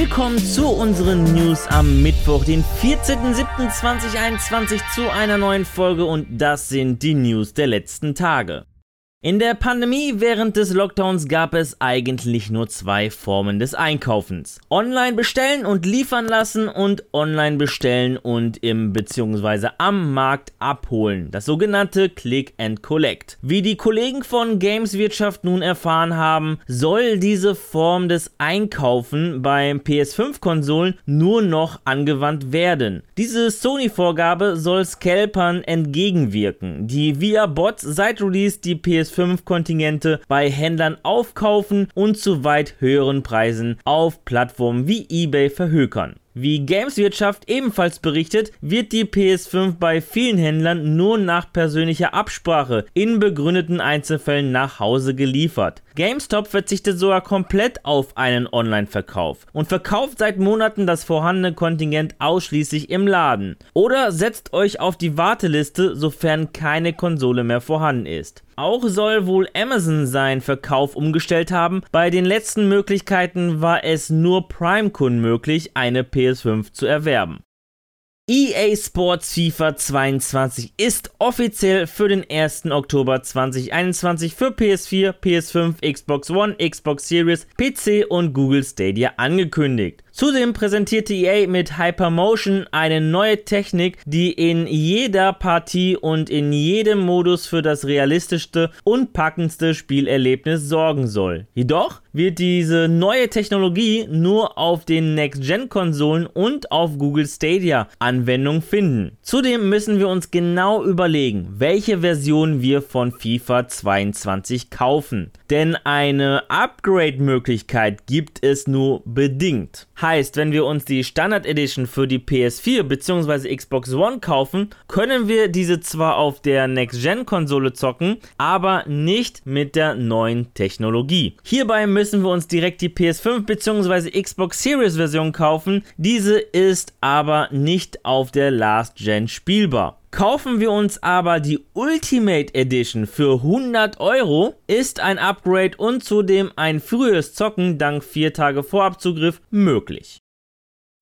Willkommen zu unseren News am Mittwoch, den 14.07.2021 zu einer neuen Folge und das sind die News der letzten Tage. In der Pandemie während des Lockdowns gab es eigentlich nur zwei Formen des Einkaufens. Online bestellen und liefern lassen und online bestellen und im bzw. am Markt abholen. Das sogenannte Click and Collect. Wie die Kollegen von Gameswirtschaft nun erfahren haben, soll diese Form des Einkaufen beim PS5-Konsolen nur noch angewandt werden. Diese Sony-Vorgabe soll Scalpern entgegenwirken, die via Bots seit Release die PS5 PS5-Kontingente bei Händlern aufkaufen und zu weit höheren Preisen auf Plattformen wie eBay verhökern. Wie Gameswirtschaft ebenfalls berichtet, wird die PS5 bei vielen Händlern nur nach persönlicher Absprache in begründeten Einzelfällen nach Hause geliefert. GameStop verzichtet sogar komplett auf einen Online-Verkauf und verkauft seit Monaten das vorhandene Kontingent ausschließlich im Laden. Oder setzt euch auf die Warteliste, sofern keine Konsole mehr vorhanden ist. Auch soll wohl Amazon seinen Verkauf umgestellt haben. Bei den letzten Möglichkeiten war es nur Prime-Kunden möglich, eine PS5 zu erwerben. EA Sports FIFA 22 ist offiziell für den 1. Oktober 2021 für PS4, PS5, Xbox One, Xbox Series, PC und Google Stadia angekündigt. Zudem präsentierte EA mit Hypermotion eine neue Technik, die in jeder Partie und in jedem Modus für das realistischste und packendste Spielerlebnis sorgen soll. Jedoch wird diese neue Technologie nur auf den Next-Gen-Konsolen und auf Google Stadia Anwendung finden. Zudem müssen wir uns genau überlegen, welche Version wir von FIFA 22 kaufen. Denn eine Upgrade-Möglichkeit gibt es nur bedingt. Heißt, wenn wir uns die Standard Edition für die PS4 bzw. Xbox One kaufen, können wir diese zwar auf der Next-Gen-Konsole zocken, aber nicht mit der neuen Technologie. Hierbei müssen wir uns direkt die PS5 bzw. Xbox Series Version kaufen, diese ist aber nicht auf der Last-Gen spielbar. Kaufen wir uns aber die Ultimate Edition für 100 Euro, ist ein Upgrade und zudem ein frühes Zocken dank 4 Tage Vorabzugriff möglich.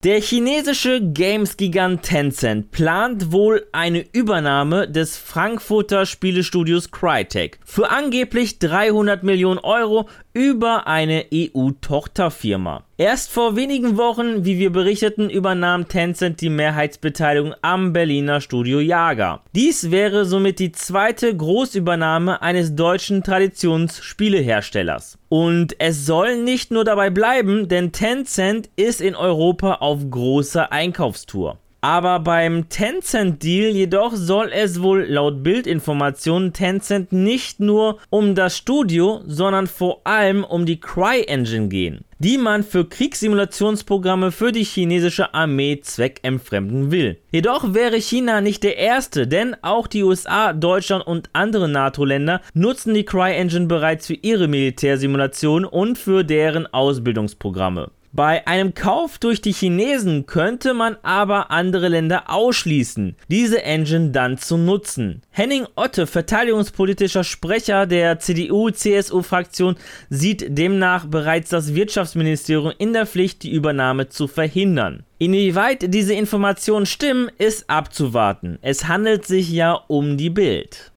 Der chinesische Games-Gigant Tencent plant wohl eine Übernahme des Frankfurter Spielestudios Crytek für angeblich 300 Millionen Euro über eine EU-Tochterfirma. Erst vor wenigen Wochen, wie wir berichteten, übernahm Tencent die Mehrheitsbeteiligung am Berliner Studio Jager. Dies wäre somit die zweite Großübernahme eines deutschen Traditionsspieleherstellers. Und es soll nicht nur dabei bleiben, denn Tencent ist in Europa auf großer Einkaufstour. Aber beim Tencent-Deal jedoch soll es wohl laut Bildinformationen Tencent nicht nur um das Studio, sondern vor allem um die Cry-Engine gehen, die man für Kriegssimulationsprogramme für die chinesische Armee zweckentfremden will. Jedoch wäre China nicht der erste, denn auch die USA, Deutschland und andere NATO-Länder nutzen die Cry-Engine bereits für ihre Militärsimulation und für deren Ausbildungsprogramme. Bei einem Kauf durch die Chinesen könnte man aber andere Länder ausschließen, diese Engine dann zu nutzen. Henning Otte, verteidigungspolitischer Sprecher der CDU-CSU-Fraktion, sieht demnach bereits das Wirtschaftsministerium in der Pflicht, die Übernahme zu verhindern. Inwieweit diese Informationen stimmen, ist abzuwarten. Es handelt sich ja um die Bild.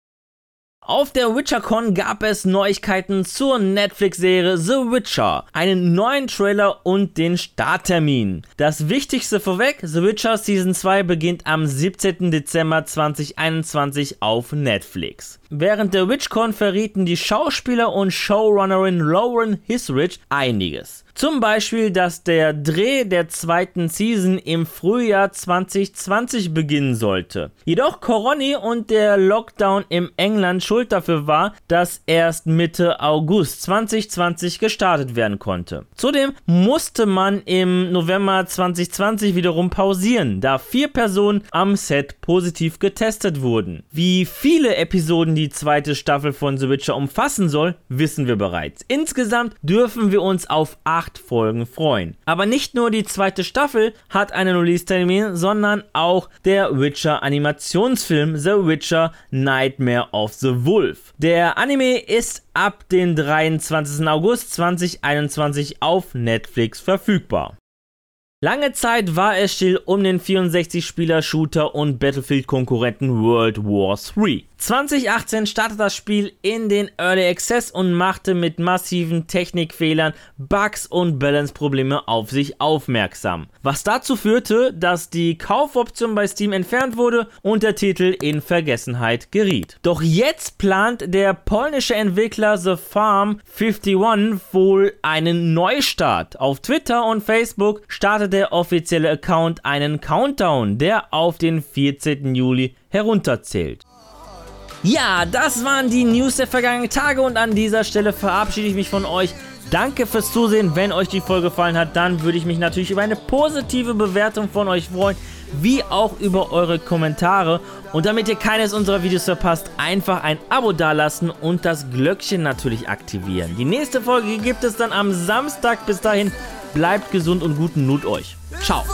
Auf der WitcherCon gab es Neuigkeiten zur Netflix-Serie The Witcher, einen neuen Trailer und den Starttermin. Das Wichtigste vorweg, The Witcher Season 2 beginnt am 17. Dezember 2021 auf Netflix. Während der WitchCon verrieten die Schauspieler und Showrunnerin Lauren Hisrich einiges. Zum Beispiel, dass der Dreh der zweiten Season im Frühjahr 2020 beginnen sollte. Jedoch Coroni und der Lockdown im England schuld dafür war, dass erst Mitte August 2020 gestartet werden konnte. Zudem musste man im November 2020 wiederum pausieren, da vier Personen am Set positiv getestet wurden. Wie viele Episoden die zweite Staffel von The Witcher umfassen soll, wissen wir bereits. Insgesamt dürfen wir uns auf acht Folgen freuen. Aber nicht nur die zweite Staffel hat einen Release-Termin, sondern auch der Witcher Animationsfilm The Witcher Nightmare of the Wolf. Der Anime ist ab dem 23. August 2021 auf Netflix verfügbar. Lange Zeit war es still um den 64-Spieler-Shooter und Battlefield-Konkurrenten World War III. 2018 startete das Spiel in den Early Access und machte mit massiven Technikfehlern, Bugs und Balance-Probleme auf sich aufmerksam. Was dazu führte, dass die Kaufoption bei Steam entfernt wurde und der Titel in Vergessenheit geriet. Doch jetzt plant der polnische Entwickler The Farm 51 wohl einen Neustart. Auf Twitter und Facebook startet der offizielle Account einen Countdown, der auf den 14. Juli herunterzählt. Ja, das waren die News der vergangenen Tage und an dieser Stelle verabschiede ich mich von euch. Danke fürs Zusehen. Wenn euch die Folge gefallen hat, dann würde ich mich natürlich über eine positive Bewertung von euch freuen, wie auch über eure Kommentare. Und damit ihr keines unserer Videos verpasst, einfach ein Abo dalassen und das Glöckchen natürlich aktivieren. Die nächste Folge gibt es dann am Samstag. Bis dahin, bleibt gesund und guten Nut euch. Ciao.